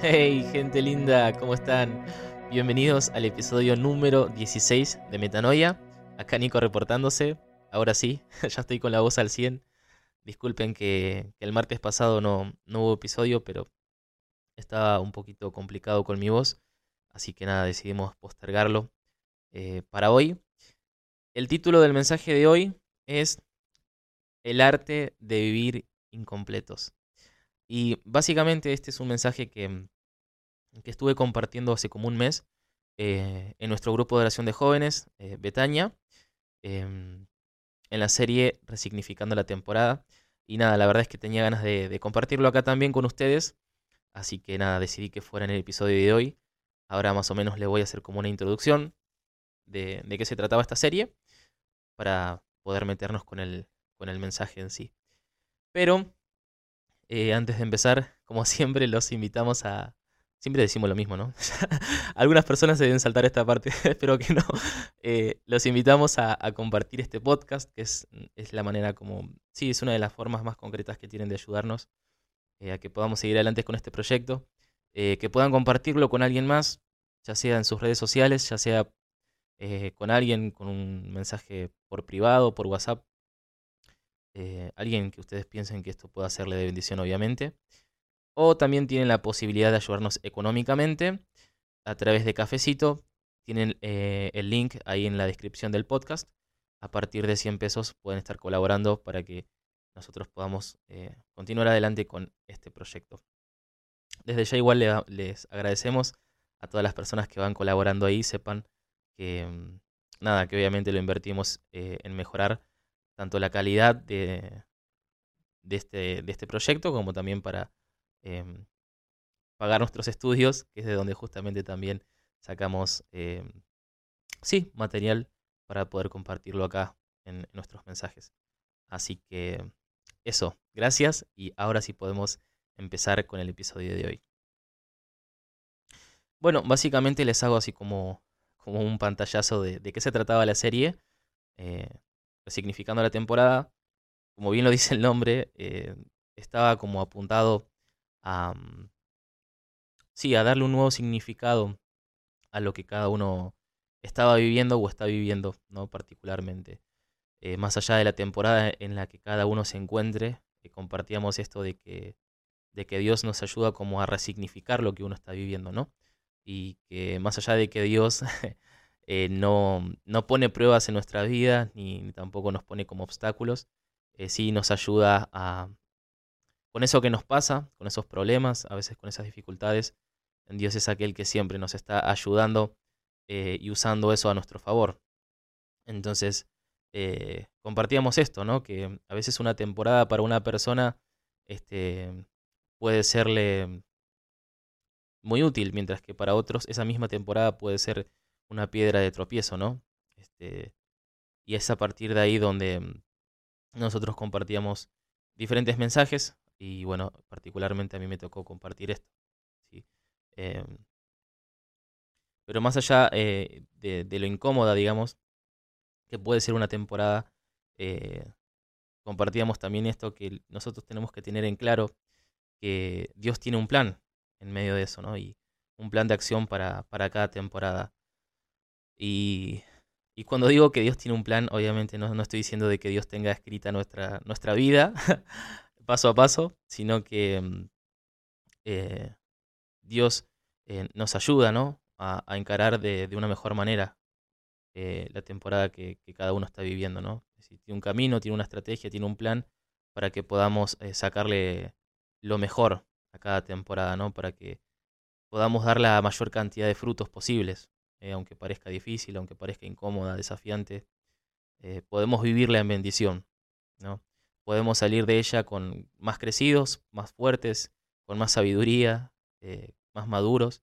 Hey, gente linda, ¿cómo están? Bienvenidos al episodio número 16 de Metanoia. Acá Nico reportándose. Ahora sí, ya estoy con la voz al 100. Disculpen que, el martes pasado no, no hubo episodio, pero estaba un poquito complicado con mi voz. Así que nada, decidimos postergarlo eh, para hoy. El título del mensaje de hoy es El arte de vivir incompletos. Y básicamente este es un mensaje que, que estuve compartiendo hace como un mes eh, en nuestro grupo de oración de jóvenes, eh, Betania, em, en la serie Resignificando la temporada. Y nada, la verdad es que tenía ganas de, compartirlo acá también con ustedes. Así que nada, decidí que fuera en el episodio de hoy. Ahora más o menos le voy a hacer como una introducción de, qué se trataba esta serie para poder meternos con el, con el mensaje en sí. Pero eh, antes de empezar, como siempre, los invitamos a... Siempre decimos lo mismo, ¿no? Algunas personas se deben saltar esta parte, espero que no. Eh, los invitamos a, compartir este podcast, que es, la manera como... Sí, es una de las formas más concretas que tienen de ayudarnos eh, a que podamos seguir adelante con este proyecto. que puedan compartirlo con alguien más, ya sea en sus redes sociales, ya sea con alguien, con un mensaje por privado, por WhatsApp, eh, alguien que ustedes piensen que esto pueda serle de bendición, obviamente. O también tienen la posibilidad de ayudarnos económicamente a través de Cafecito. Tienen eh, el link ahí en la descripción del podcast. A partir de 100 pesos pueden estar colaborando para que nosotros podamos eh, continuar adelante con este proyecto. Desde ya igual les agradecemos a todas las personas que van colaborando ahí. Sepan que mm, nada, que obviamente lo invertimos en mejorar tanto la calidad de, de, este, de este proyecto como también para em, pagar nuestros estudios, que es de donde justamente también sacamos, em, sí, material para poder compartirlo acá en, nuestros mensajes. Así que eso, gracias y ahora sí podemos empezar con el episodio de hoy. Bueno, básicamente les hago así como, como un pantallazo de, qué se trataba la serie. Eh, significando la temporada, como bien lo dice el nombre, eh, estaba como apuntado sí, a darle un nuevo significado a lo que cada uno estaba viviendo o está viviendo, ¿no? Particularmente. Eh, más allá de la temporada en la que cada uno se encuentre, eh, compartíamos esto de que, de que Dios nos ayuda como a resignificar lo que uno está viviendo, ¿no? Y que más allá de que Dios Eh, no, no, pone pruebas en nuestra vida, ni, tampoco nos pone como obstáculos. Sí nos ayuda a, con eso que nos pasa, con esos problemas, a veces con esas dificultades. Dios es aquel que siempre nos está ayudando eh, y usando eso a nuestro favor. Entonces, compartíamos esto, ¿no? Que a veces una temporada para una persona este, puede serle muy útil, mientras que para otros esa misma temporada puede ser una piedra de tropiezo, ¿no? Este, y es a partir de ahí donde nosotros compartíamos diferentes mensajes y bueno, particularmente a mí me tocó compartir esto. ¿sí? Em, pero más allá eh, de, lo incómoda, digamos, que puede ser una temporada, eh, compartíamos también esto que nosotros tenemos que tener en claro que Dios tiene un plan en medio de eso, ¿no? Y un plan de acción para, para cada temporada. Y, y cuando digo que Dios tiene un plan, obviamente no, no estoy diciendo de que Dios tenga escrita nuestra, nuestra vida paso a paso, sino que mm, eh, Dios eh, nos ayuda ¿no? a, encarar de, una mejor manera eh, la temporada que, cada uno está viviendo. ¿no? tiene un camino, tiene una estrategia, tiene un plan para que podamos sacarle lo mejor a cada temporada, ¿no? para que podamos dar la mayor cantidad de frutos posibles. Aunque parezca difícil, aunque parezca incómoda, desafiante, podemos vivirla en bendición, ¿no? Podemos salir de ella con más crecidos, más fuertes, con más sabiduría, eh, más maduros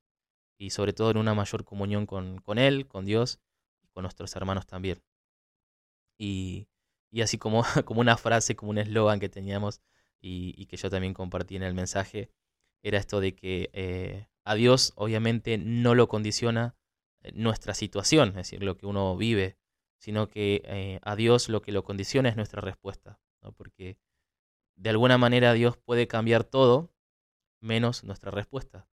y sobre todo en una mayor comunión con, con Él, con Dios y con nuestros hermanos también. Y, y así como, como una frase, como un eslogan que teníamos y, que yo también compartí en el mensaje, era esto de que a Dios obviamente no lo condiciona nuestra situación, es decir, lo que uno vive, sino que eh, a Dios lo que lo condiciona es nuestra respuesta, porque de alguna manera Dios puede cambiar todo menos nuestra respuesta.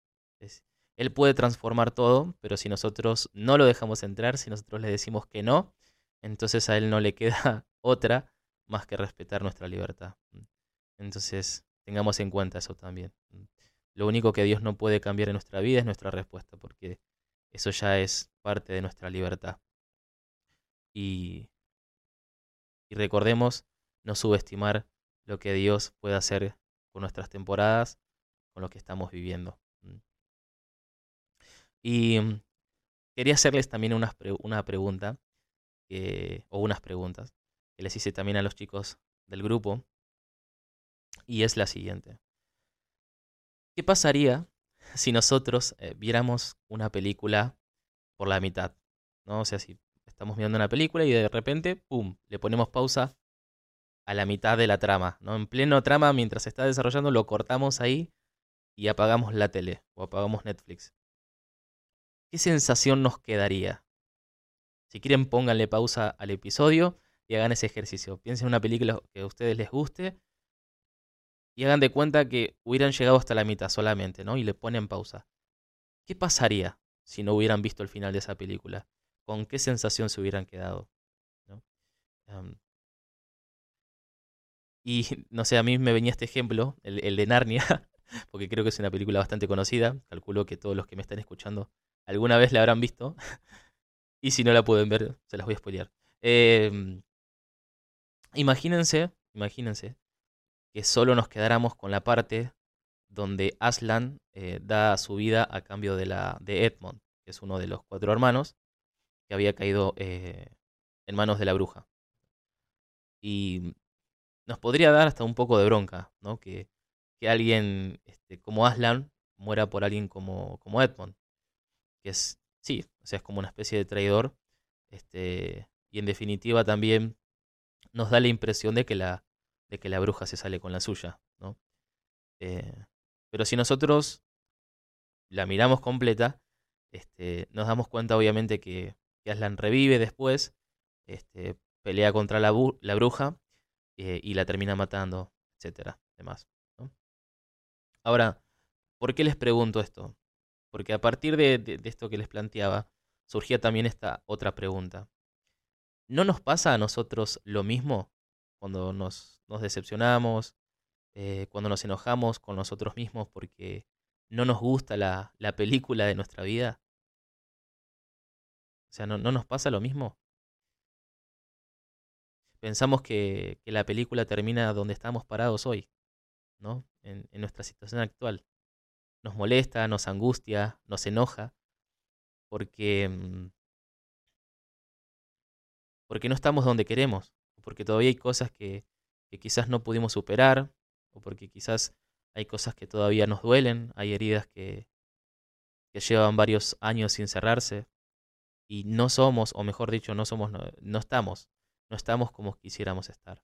él puede transformar todo, pero si nosotros no lo dejamos entrar, si nosotros le decimos que no, entonces a él no le queda otra más que respetar nuestra libertad. Entonces, tengamos en cuenta eso también. Lo único que Dios no puede cambiar en nuestra vida es nuestra respuesta, porque eso ya es parte de nuestra libertad. Y, y recordemos no subestimar lo que Dios puede hacer con nuestras temporadas, con lo que estamos viviendo. Y mm, quería hacerles también una, pregunta, o unas preguntas, que les hice también a los chicos del grupo, y es la siguiente. ¿Qué pasaría si nosotros eh, viéramos una película por la mitad? ¿no? O sea, si estamos viendo una película y de repente, ¡pum!, le ponemos pausa a la mitad de la trama, ¿no? En pleno trama, mientras se está desarrollando, lo cortamos ahí y apagamos la tele o apagamos Netflix. ¿Qué sensación nos quedaría? Si quieren, pónganle pausa al episodio y hagan ese ejercicio. Piensen en una película que a ustedes les guste y hagan de cuenta que hubieran llegado hasta la mitad solamente, ¿no? Y le ponen pausa. ¿Qué pasaría si no hubieran visto el final de esa película? ¿Con qué sensación se hubieran quedado? Y no sé, a mí me venía este ejemplo, el, el de Narnia, porque creo que es una película bastante conocida. Calculo que todos los que me están escuchando alguna vez la habrán visto. y si no la pueden ver, se las voy a spoilear. Em, imagínense, imagínense que solo nos quedáramos con la parte donde Aslan eh, da su vida a cambio de, la, de Edmond, que es uno de los cuatro hermanos que había caído eh, en manos de la bruja. Y nos podría dar hasta un poco de bronca, ¿no? Que, que alguien este, como Aslan muera por alguien como, como Edmond, que es, sí, o sea, es como una especie de traidor, este, y en definitiva también nos da la impresión de que la, de que la bruja se sale con la suya, ¿no? Eh, pero si nosotros la miramos completa, este, nos damos cuenta obviamente que, Aslan revive después, este, pelea contra la bruja eh, y la termina matando, etcétera, demás. Ahora, ¿por qué les pregunto esto? Porque a partir de, esto que les planteaba, surgía también esta otra pregunta. ¿No nos pasa a nosotros lo mismo cuando nos, nos decepcionamos, eh, cuando nos enojamos con nosotros mismos porque no nos gusta la, la película de nuestra vida? O sea, ¿no, ¿no, nos pasa lo mismo? Pensamos que, que, la película termina donde estamos parados hoy, ¿no? En, nuestra situación actual. Nos molesta, nos angustia, nos enoja, porque, mm, porque no estamos donde queremos, porque todavía hay cosas que, que quizás no pudimos superar, o porque quizás hay cosas que todavía nos duelen, hay heridas que, que llevan varios años sin cerrarse, y no somos, o mejor dicho, no somos, no, no estamos, no estamos como quisiéramos estar.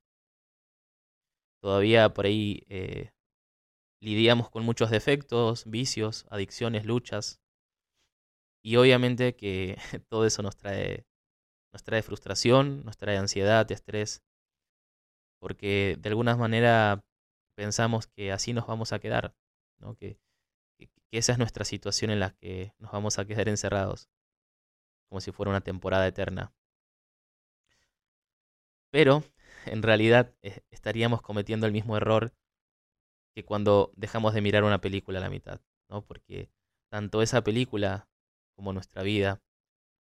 Todavía por ahí eh, lidiamos con muchos defectos, vicios, adicciones, luchas. Y obviamente que todo eso nos trae nos trae frustración, nos trae ansiedad, estrés, porque de alguna manera pensamos que así nos vamos a quedar, ¿no? que, que, esa es nuestra situación en la que nos vamos a quedar encerrados, como si fuera una temporada eterna. Pero en realidad eh, estaríamos cometiendo el mismo error que cuando dejamos de mirar una película a la mitad, ¿no? porque tanto esa película como nuestra vida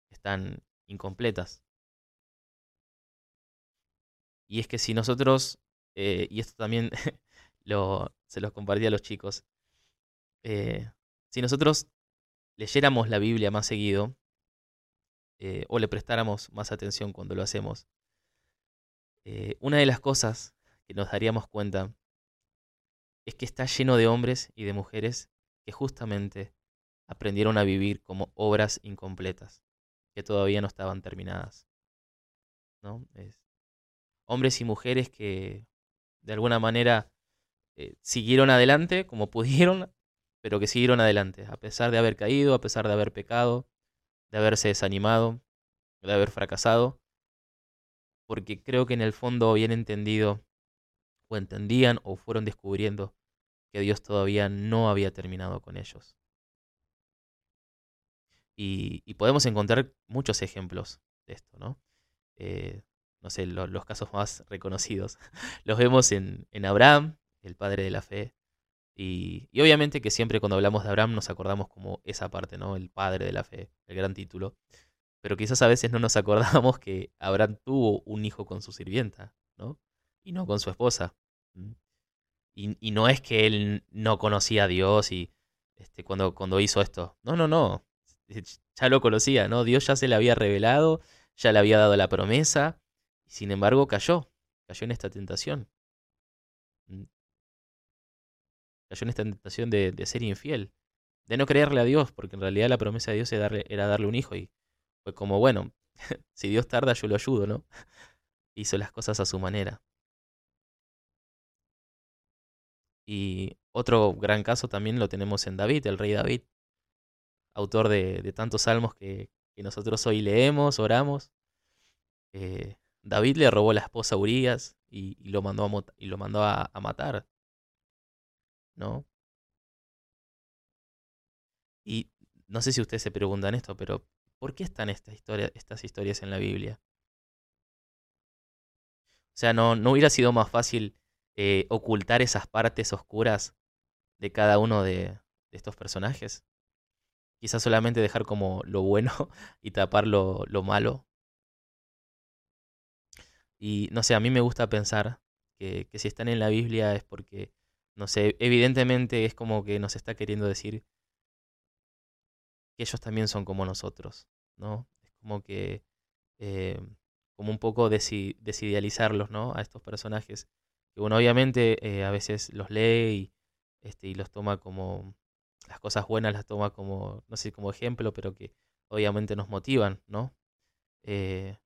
están incompletas. Y es que si nosotros, eh, y esto también lo, se los compartí a los chicos, eh, si nosotros leyéramos la Biblia más seguido, o le prestáramos más atención cuando lo hacemos, eh, una de las cosas que nos daríamos cuenta es que está lleno de hombres y de mujeres que justamente aprendieron a vivir como obras incompletas que todavía no estaban terminadas. ¿no? Es hombres y mujeres que de alguna manera eh, siguieron adelante como pudieron, pero que siguieron adelante, a pesar de haber caído, a pesar de haber pecado, de haberse desanimado, de haber fracasado, porque creo que en el fondo habían entendido, o entendían, o fueron descubriendo que Dios todavía no había terminado con ellos. Y, podemos encontrar muchos ejemplos de esto, ¿no? Eh, no sé, los casos más reconocidos. los vemos en, en, Abraham, el padre de la fe. Y, y, obviamente que siempre cuando hablamos de Abraham nos acordamos como esa parte, ¿no? El padre de la fe, el gran título. Pero quizás a veces no nos acordamos que Abraham tuvo un hijo con su sirvienta, ¿no? Y no con su esposa. Y, no es que él no conocía a Dios y este, cuando, cuando hizo esto. No, no, no. Ya lo conocía, ¿no? Dios ya se le había revelado, ya le había dado la promesa, y sin embargo cayó, cayó en esta tentación. Cayó en esta tentación de, de ser infiel, de no creerle a Dios, porque en realidad la promesa de Dios era darle, era darle un hijo, y fue como, bueno, si Dios tarda, yo lo ayudo, ¿no? Hizo las cosas a su manera. Y otro gran caso también lo tenemos en David, el rey David, autor de, tantos salmos que, nosotros hoy leemos, oramos. Eh, David le robó la esposa a Urias y, lo mandó, a, y lo mandó a, matar. ¿No? Y no sé si ustedes se preguntan esto, pero ¿por qué están estas historias en la Biblia? O sea, ¿no, no hubiera sido más fácil eh, ocultar esas partes oscuras de cada uno de, estos personajes. Quizás solamente dejar como lo bueno y tapar lo, malo. Y no sé, a mí me gusta pensar que, que, si están en la Biblia es porque, no sé, evidentemente es como que nos está queriendo decir que ellos también son como nosotros, ¿no? Es como que, eh, como un poco desidealizarlos, ¿no? A estos personajes que bueno, obviamente eh, a veces los lee y, este, y los toma como, las cosas buenas las toma como, no sé, como ejemplo, pero que obviamente nos motivan, ¿no? Eh,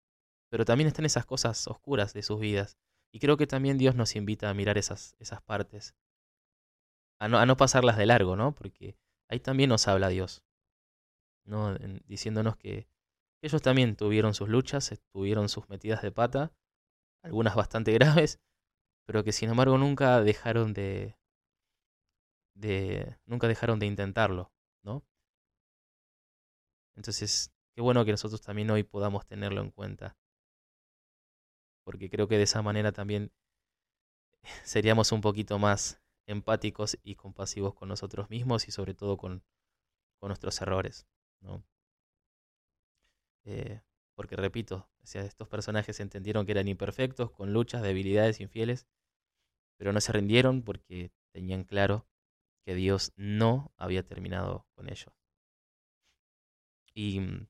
pero también están esas cosas oscuras de sus vidas. Y creo que también Dios nos invita a mirar esas, esas partes, a no, a no pasarlas de largo, ¿no? Porque ahí también nos habla Dios, ¿no? diciéndonos que ellos también tuvieron sus luchas, tuvieron sus metidas de pata, algunas bastante graves, pero que sin embargo nunca dejaron de, de nunca dejaron de intentarlo, ¿no? Entonces, qué bueno que nosotros también hoy podamos tenerlo en cuenta. Porque creo que de esa manera también seríamos un poquito más empáticos y compasivos con nosotros mismos y sobre todo con nuestros errores, Eh, porque repito, estos personajes entendieron que eran imperfectos, con luchas, debilidades, infieles, pero no se rindieron porque tenían claro que Dios no había terminado con ellos. Y mm,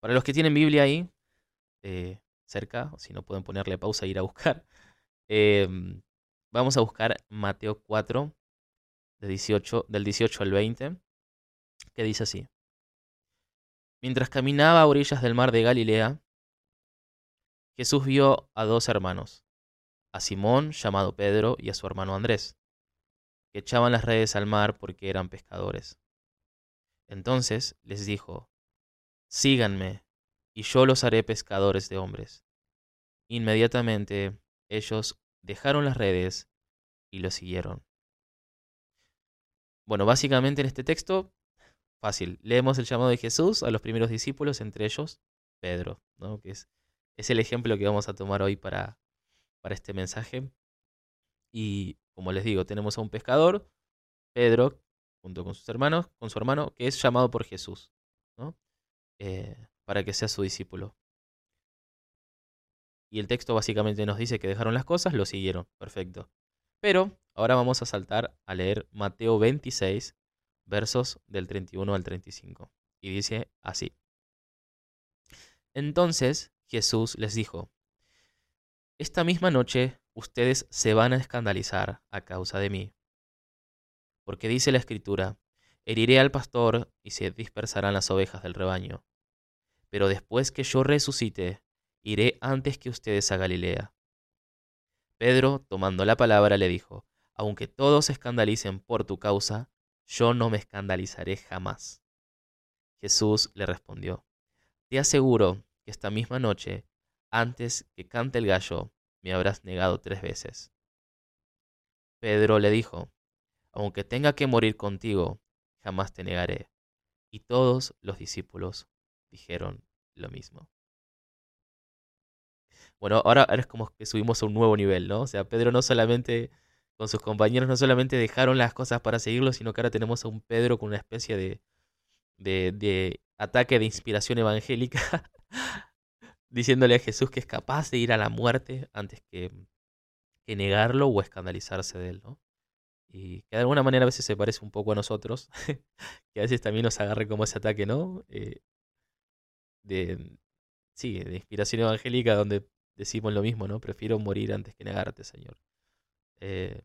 para los que tienen Biblia ahí, eh, cerca, o si no pueden ponerle pausa e ir a buscar, em, vamos a buscar Mateo 4, de 18, del 18 al 20, que dice así. Mientras caminaba a orillas del mar de Galilea, Jesús vio a dos hermanos, a Simón, llamado Pedro, y a su hermano Andrés, que echaban las redes al mar porque eran pescadores. Entonces les dijo, Síganme, y yo los haré pescadores de hombres. Inmediatamente ellos dejaron las redes y lo siguieron. Bueno, básicamente en este texto Fácil. Leemos el llamado de Jesús a los primeros discípulos, entre ellos Pedro, ¿no? que es, es el ejemplo que vamos a tomar hoy para, este mensaje. Y como les digo, tenemos a un pescador, Pedro, junto con sus hermanos, con su hermano, que es llamado por Jesús. Eh, para que sea su discípulo. Y el texto básicamente nos dice que dejaron las cosas, lo siguieron, perfecto. Pero ahora vamos a saltar a leer Mateo 26, versos del 31 al 35. Y dice así. Entonces Jesús les dijo, Esta misma noche ustedes se van a escandalizar a causa de mí. Porque dice la escritura, heriré al pastor y se dispersarán las ovejas del rebaño. Pero después que yo resucite, iré antes que ustedes a Galilea. Pedro, tomando la palabra, le dijo, aunque todos se escandalicen por tu causa, yo no me escandalizaré jamás. Jesús le respondió, Te aseguro que esta misma noche, antes que cante el gallo, me habrás negado tres veces. Pedro le dijo, Aunque tenga que morir contigo, jamás te negaré. Y todos los discípulos dijeron lo mismo. Bueno, ahora, es como que subimos a un nuevo nivel, ¿no? O sea, Pedro no solamente, con sus compañeros, no solamente dejaron las cosas para seguirlo, sino que ahora tenemos a un Pedro con una especie de, de, ataque de inspiración evangélica, diciéndole a Jesús que es capaz de ir a la muerte antes que, que negarlo o escandalizarse de él, ¿no? Y que de alguna manera a veces se parece un poco a nosotros, que a veces también nos agarre como ese ataque, ¿no? Eh, de, sí, de inspiración evangélica donde decimos lo mismo, ¿no? Prefiero morir antes que negarte, Señor. Eh,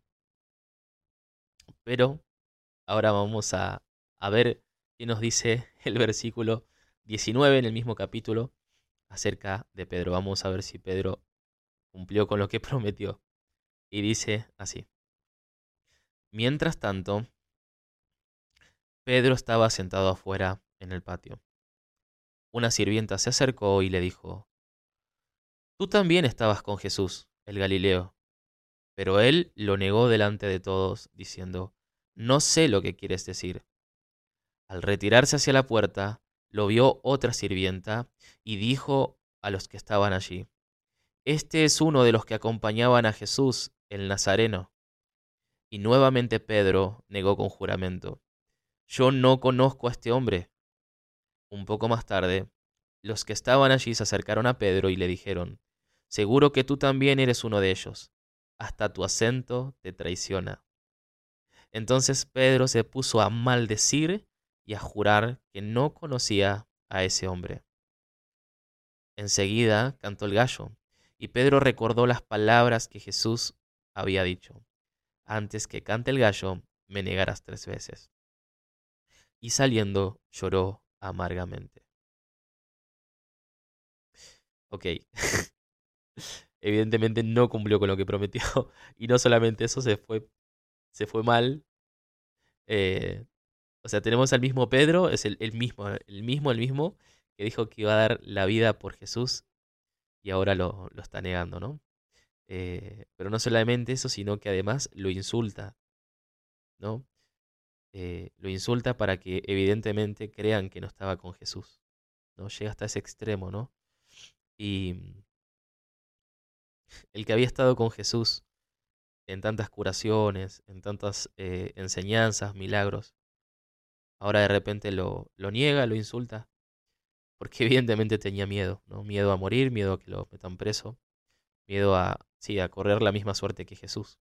pero ahora vamos a, a ver qué nos dice el versículo 19 en el mismo capítulo acerca de Pedro. Vamos a ver si Pedro cumplió con lo que prometió. Y dice así. Mientras tanto, Pedro estaba sentado afuera en el patio. Una sirvienta se acercó y le dijo, Tú también estabas con Jesús, el Galileo. Pero él lo negó delante de todos, diciendo, No sé lo que quieres decir. Al retirarse hacia la puerta, lo vio otra sirvienta y dijo a los que estaban allí, Este es uno de los que acompañaban a Jesús, el Nazareno. Y nuevamente Pedro negó con juramento, Yo no conozco a este hombre. Un poco más tarde, los que estaban allí se acercaron a Pedro y le dijeron, Seguro que tú también eres uno de ellos. Hasta tu acento te traiciona. Entonces Pedro se puso a maldecir y a jurar que no conocía a ese hombre. Enseguida cantó el gallo, y Pedro recordó las palabras que Jesús había dicho. Antes que cante el gallo, me negarás tres veces. Y saliendo lloró amargamente. Ok. evidentemente no cumplió con lo que prometió. Y no solamente eso, se fue, se fue mal. Eh, o sea, tenemos al mismo Pedro, es el, mismo, el mismo, el mismo, que dijo que iba a dar la vida por Jesús y ahora lo, lo está negando, ¿no? Eh, pero no solamente eso, sino que además lo insulta, ¿no? Eh, lo insulta para que evidentemente crean que no estaba con Jesús, ¿no? Llega hasta ese extremo, ¿no? Y, el que había estado con Jesús en tantas curaciones, en tantas eh, enseñanzas, milagros, ahora de repente lo, lo niega, lo insulta, porque evidentemente tenía miedo, ¿no? Miedo a morir, miedo a que lo metan preso, miedo a, sí, a correr la misma suerte que Jesús.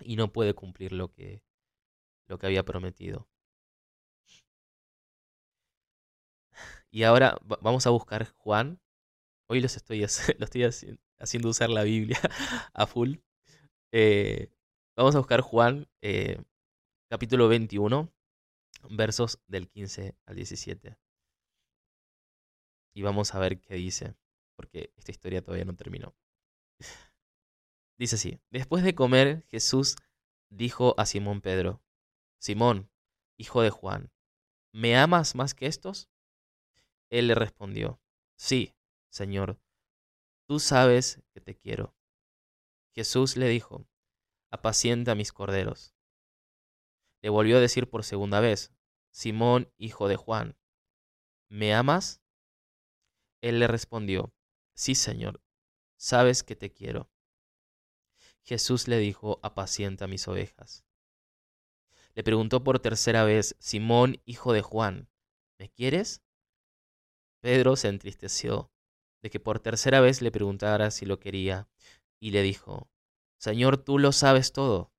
Y no puede cumplir lo que, lo que había prometido. Y ahora vamos a buscar Juan. Hoy los estoy, lo estoy haciendo haciendo usar la Biblia a full. Eh, vamos a buscar Juan, eh, capítulo 21, versos del 15 al 17. Y vamos a ver qué dice, porque esta historia todavía no terminó. Dice así, después de comer, Jesús dijo a Simón Pedro, Simón, hijo de Juan, ¿me amas más que estos? Él le respondió, sí, Señor, Tú sabes que te quiero. Jesús le dijo, apacienta mis corderos. Le volvió a decir por segunda vez, Simón, hijo de Juan, ¿me amas? Él le respondió, sí, Señor, sabes que te quiero. Jesús le dijo, apacienta mis ovejas. Le preguntó por tercera vez, Simón, hijo de Juan, ¿me quieres? Pedro se entristeció de que por tercera vez le preguntara si lo quería, y le dijo, Señor, tú lo sabes todo,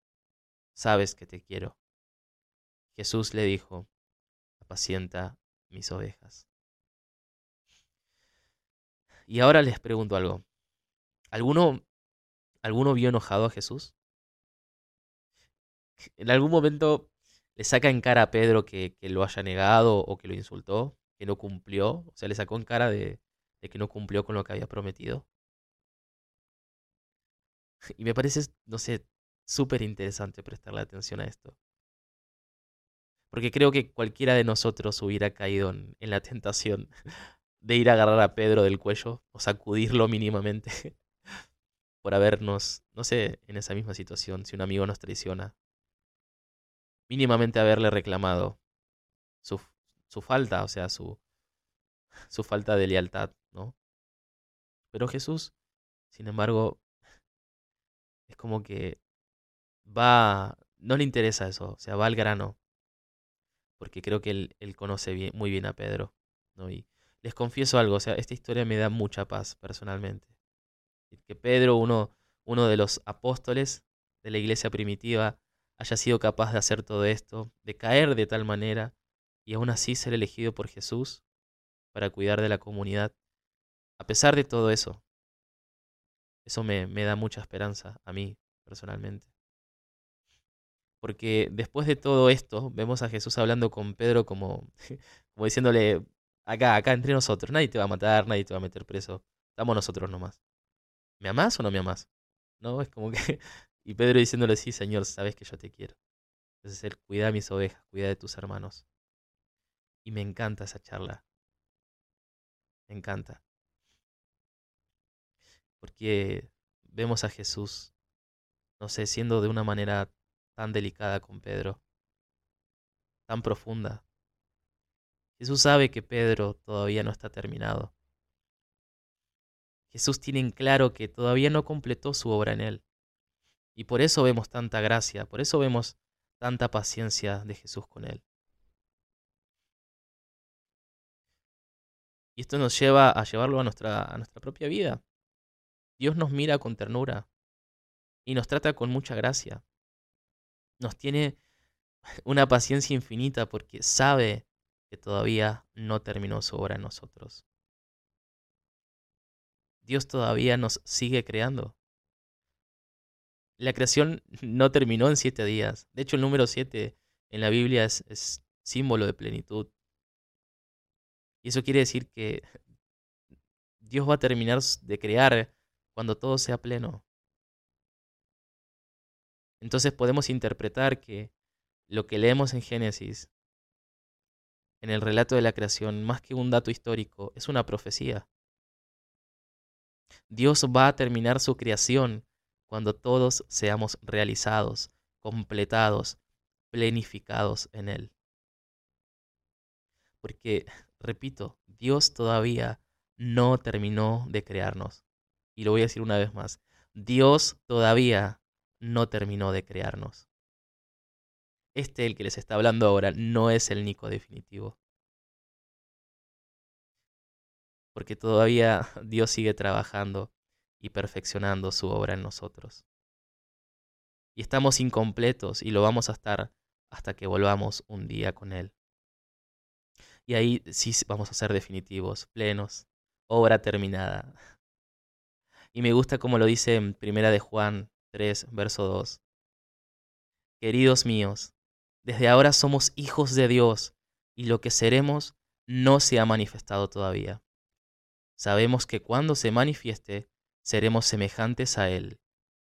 sabes que te quiero. Jesús le dijo, apacienta mis ovejas. Y ahora les pregunto algo. ¿Alguno, ¿Alguno vio enojado a Jesús? ¿En algún momento le saca en cara a Pedro que, que lo haya negado o que lo insultó, que no cumplió? O sea, le sacó en cara de, de que no cumplió con lo que había prometido. Y me parece, no sé, súper interesante prestarle atención a esto. Porque creo que cualquiera de nosotros hubiera caído en, la tentación de ir a agarrar a Pedro del cuello o sacudirlo mínimamente por habernos, no sé, en esa misma situación, si un amigo nos traiciona, mínimamente haberle reclamado su, su falta, o sea, su, su falta de lealtad, ¿no? Pero Jesús, sin embargo, es como que va, no le interesa eso, o sea, va al grano, porque creo que él, él conoce bien, muy bien a Pedro, ¿no? Y les confieso algo, o sea, esta historia me da mucha paz personalmente. Que Pedro, uno, uno de los apóstoles de la iglesia primitiva, haya sido capaz de hacer todo esto, de caer de tal manera y aún así ser elegido por Jesús para cuidar de la comunidad. A pesar de todo eso, eso me, me da mucha esperanza a mí personalmente. Porque después de todo esto, vemos a Jesús hablando con Pedro como, como diciéndole, acá, acá entre nosotros, nadie te va a matar, nadie te va a meter preso, estamos nosotros nomás. ¿Me amás o no me amás? ¿No? Es como que y Pedro diciéndole, sí, Señor, sabes que yo te quiero. Entonces él, cuida mis ovejas, cuida de tus hermanos. Y me encanta esa charla. Me encanta. Porque vemos a Jesús, no sé, siendo de una manera tan delicada con Pedro, tan profunda. Jesús sabe que Pedro todavía no está terminado. Jesús tiene en claro que todavía no completó su obra en él. Y por eso vemos tanta gracia, por eso vemos tanta paciencia de Jesús con él. Y esto nos lleva a llevarlo a nuestra, a nuestra propia vida. Dios nos mira con ternura y nos trata con mucha gracia. Nos tiene una paciencia infinita porque sabe que todavía no terminó su obra en nosotros. Dios todavía nos sigue creando la creación no terminó en siete días. De hecho, el número siete en la Biblia es, símbolo de plenitud. Y eso quiere decir que Dios va a terminar de crear cuando todo sea pleno. Entonces podemos interpretar que lo que leemos en Génesis, en el relato de la creación, más que un dato histórico, es una profecía. Dios va a terminar su creación cuando todos seamos realizados, completados, plenificados en Él. Porque, repito, Dios todavía no terminó de crearnos. Y lo voy a decir una vez más, Dios todavía no terminó de crearnos. Este, el que les está hablando ahora, no es el Nico definitivo. Porque todavía Dios sigue trabajando y perfeccionando su obra en nosotros. Y estamos incompletos y lo vamos a estar hasta que volvamos un día con Él. Y ahí sí vamos a ser definitivos, plenos, obra terminada. Y me gusta como lo dice en Primera de Juan 3, verso 2. Queridos míos, desde ahora somos hijos de Dios y lo que seremos no se ha manifestado todavía. Sabemos que cuando se manifieste, seremos semejantes a Él,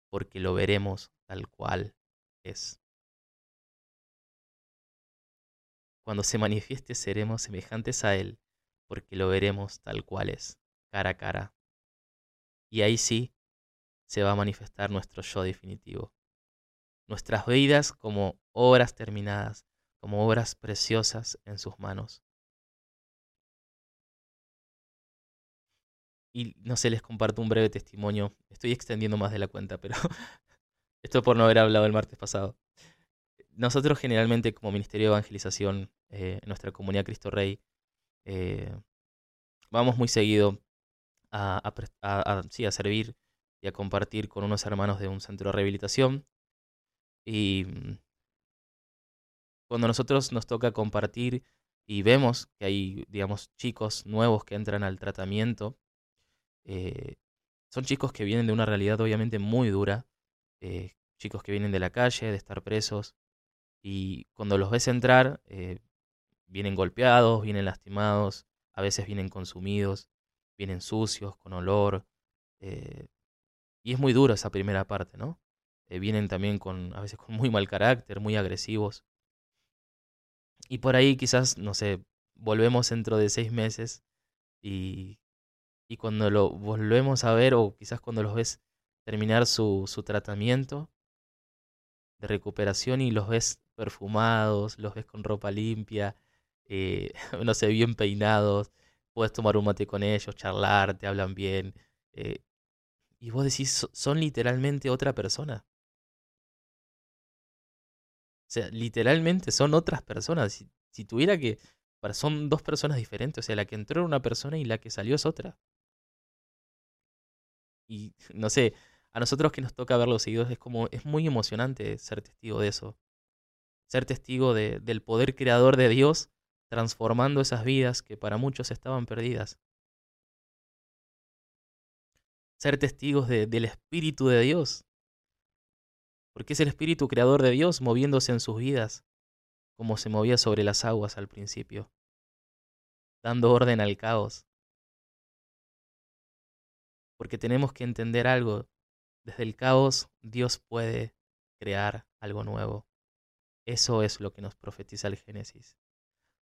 porque lo veremos tal cual es. Cuando se manifieste seremos semejantes a Él, porque lo veremos tal cual es, cara a cara. Y ahí sí se va a manifestar nuestro yo definitivo. Nuestras vidas como obras terminadas, como obras preciosas en sus manos. Y no sé, les comparto un breve testimonio. Estoy extendiendo más de la cuenta, pero esto por no haber hablado el martes pasado. Nosotros generalmente como Ministerio de Evangelización eh, en nuestra comunidad Cristo Rey, eh, vamos muy seguido a, servir y a compartir con unos hermanos de un centro de rehabilitación. Y mm, cuando nosotros nos toca compartir y vemos que hay, digamos, chicos nuevos que entran al tratamiento, eh, son chicos que vienen de una realidad obviamente muy dura, eh, chicos que vienen de la calle, de estar presos, y cuando los ves entrar, eh, vienen golpeados, vienen lastimados, a veces vienen consumidos, vienen sucios, con olor, y es muy duro esa primera parte, ¿no? vienen también con, a veces con muy mal carácter, muy agresivos. Y por ahí quizás, no sé, volvemos dentro de seis meses y y cuando lo volvemos a ver o quizás cuando los ves terminar su, su tratamiento de recuperación y los ves perfumados, los ves con ropa limpia, eh, no sé, bien peinados, puedes tomar un mate con ellos, charlar, te hablan bien. Eh, y vos decís, son literalmente otra persona. O sea, literalmente son otras personas. Si, si tuviera que... Son dos personas diferentes. O sea, la que entró era una persona y la que salió es otra. Y no sé, a nosotros que nos toca verlos seguidos es como, es muy emocionante ser testigo de eso. Ser testigo de, del poder creador de Dios transformando esas vidas que para muchos estaban perdidas. Ser testigos del Espíritu de Dios porque es el Espíritu Creador de Dios moviéndose en sus vidas, como se movía sobre las aguas al principio, dando orden al caos. Porque tenemos que entender algo, desde el caos Dios puede crear algo nuevo. Eso es lo que nos profetiza el Génesis.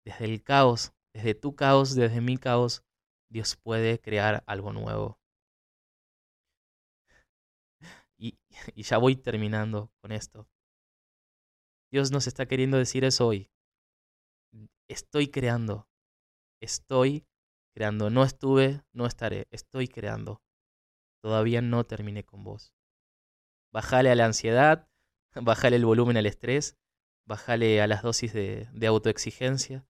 Desde el caos, desde tu caos, desde mi caos, Dios puede crear algo nuevo. Y, ya voy terminando con esto. Dios nos está queriendo decir eso hoy. Estoy creando. Estoy creando. No estuve, no estaré. Estoy creando. Todavía no terminé con vos. Bájale a la ansiedad, bájale el volumen al estrés, bájale a las dosis de, de autoexigencia,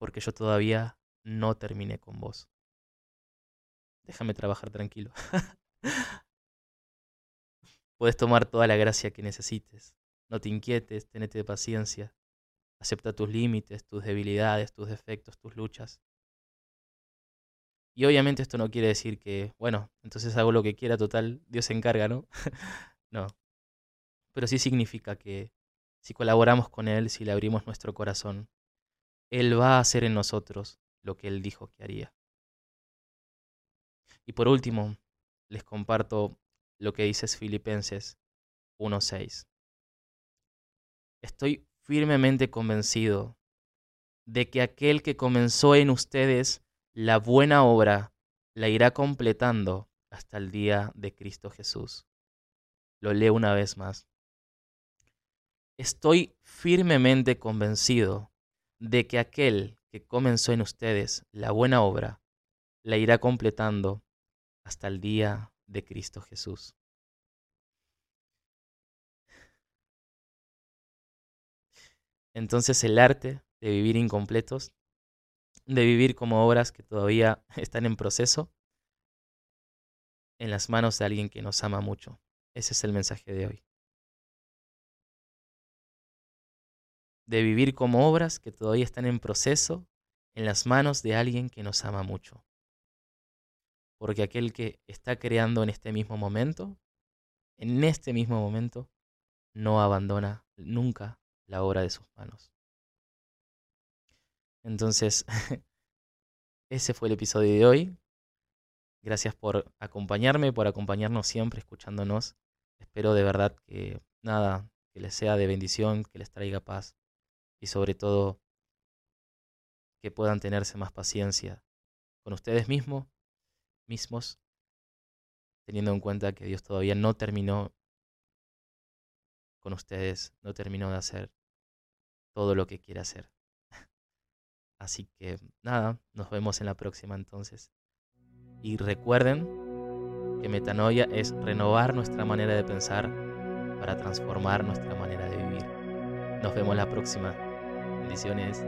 porque yo todavía no terminé con vos. Déjame trabajar tranquilo. Puedes tomar toda la gracia que necesites. No te inquietes, tenete paciencia. Acepta tus límites, tus debilidades, tus defectos, tus luchas. Y obviamente esto no quiere decir que, bueno, entonces hago lo que quiera, total, Dios se encarga, ¿no? no. Pero sí significa que si colaboramos con Él, si le abrimos nuestro corazón, Él va a hacer en nosotros lo que Él dijo que haría. Y por último, les comparto lo que dices Filipenses 1.6. Estoy firmemente convencido de que aquel que comenzó en ustedes la buena obra la irá completando hasta el día de Cristo Jesús. Lo leo una vez más. Estoy firmemente convencido de que aquel que comenzó en ustedes la buena obra la irá completando hasta el día de Cristo Jesús. Entonces el arte de vivir incompletos, de vivir como obras que todavía están en proceso, en las manos de alguien que nos ama mucho. Ese es el mensaje de hoy. De vivir como obras que todavía están en proceso en las manos de alguien que nos ama mucho porque aquel que está creando en este mismo momento, en este mismo momento, no abandona nunca la obra de sus manos. Entonces, ese fue el episodio de hoy. Gracias por acompañarme, por acompañarnos siempre, escuchándonos. Espero de verdad que nada, que les sea de bendición, que les traiga paz y sobre todo que puedan tenerse más paciencia con ustedes mismos mismos, teniendo en cuenta que Dios todavía no terminó con ustedes, no terminó de hacer todo lo que quiere hacer. Así que nada, nos vemos en la próxima entonces. Y recuerden que metanoia es renovar nuestra manera de pensar para transformar nuestra manera de vivir. Nos vemos la próxima. Bendiciones.